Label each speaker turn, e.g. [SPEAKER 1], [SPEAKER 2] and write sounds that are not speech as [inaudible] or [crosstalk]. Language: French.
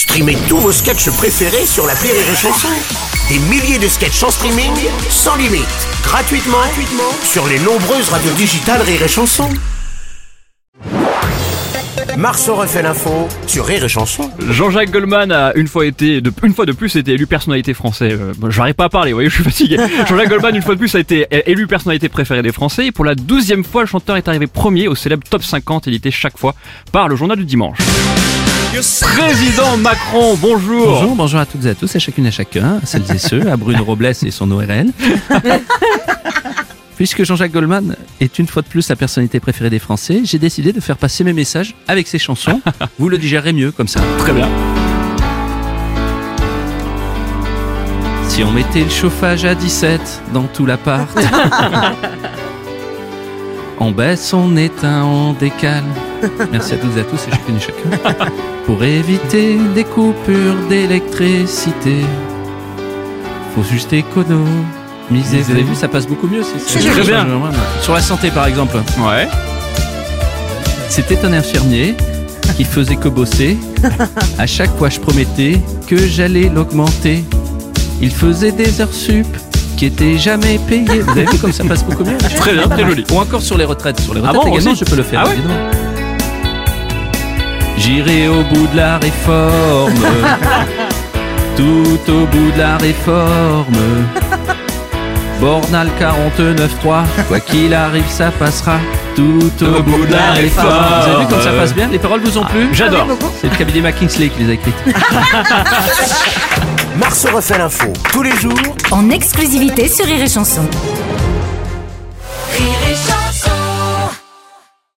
[SPEAKER 1] Streamez tous vos sketchs préférés sur la Rire et Chanson. Des milliers de sketchs en streaming, sans limite, gratuitement, gratuitement sur les nombreuses radios digitales Rire et Chanson. Marceau refait l'info sur Rire et Chanson.
[SPEAKER 2] Jean-Jacques Goldman a une fois été, de, une fois de plus, été élu personnalité française. Euh, bon, J'arrive pas à parler, vous voyez, je suis fatigué. [laughs] Jean-Jacques Goldman, une fois de plus, a été élu personnalité préférée des Français. Et pour la douzième fois, le chanteur est arrivé premier au célèbre top 50 édité chaque fois par le journal du dimanche. Président Macron, bonjour.
[SPEAKER 3] Bonjour, bonjour à toutes et à tous, à chacune et à chacun, à celles et ceux, à Bruno Robles et son ORL. [laughs] Puisque Jean-Jacques Goldman est une fois de plus la personnalité préférée des Français, j'ai décidé de faire passer mes messages avec ses chansons. [laughs] Vous le digérez mieux comme ça.
[SPEAKER 2] Très bien.
[SPEAKER 3] Si on mettait le chauffage à 17 dans tout l'appart, [laughs] on baisse, on éteint, on décale. [laughs] Merci à toutes et à tous et chacune et chacun. Pour éviter des coupures d'électricité, faut juste économiser. Vous avez vu, ça passe beaucoup mieux. C'est
[SPEAKER 2] C'est très bien.
[SPEAKER 3] Sur la santé, par exemple.
[SPEAKER 2] Ouais.
[SPEAKER 3] C'était un infirmier qui faisait que bosser. À chaque fois, je promettais que j'allais l'augmenter. Il faisait des heures sup qui étaient jamais payées. Vous avez vu comme ça passe beaucoup mieux
[SPEAKER 2] Très bien, très joli.
[SPEAKER 3] Ou encore sur les retraites. Sur les
[SPEAKER 2] Ah
[SPEAKER 3] retraites
[SPEAKER 2] bon,
[SPEAKER 3] également,
[SPEAKER 2] aussi
[SPEAKER 3] je peux le faire.
[SPEAKER 2] Ah ouais
[SPEAKER 3] évidemment. J'irai au bout de la réforme. [laughs] tout au bout de la réforme. Bornal 49.3, quoi qu'il arrive, ça passera tout au, bout de la réforme. Vous avez vu comme ça passe bien? Les paroles vous ont plu?
[SPEAKER 2] J'adore.
[SPEAKER 3] C'est le cabinet McKinsey qui les a écrites. [laughs]
[SPEAKER 1] Marceau refait l'info tous les jours
[SPEAKER 4] en exclusivité sur Rire et Chanson.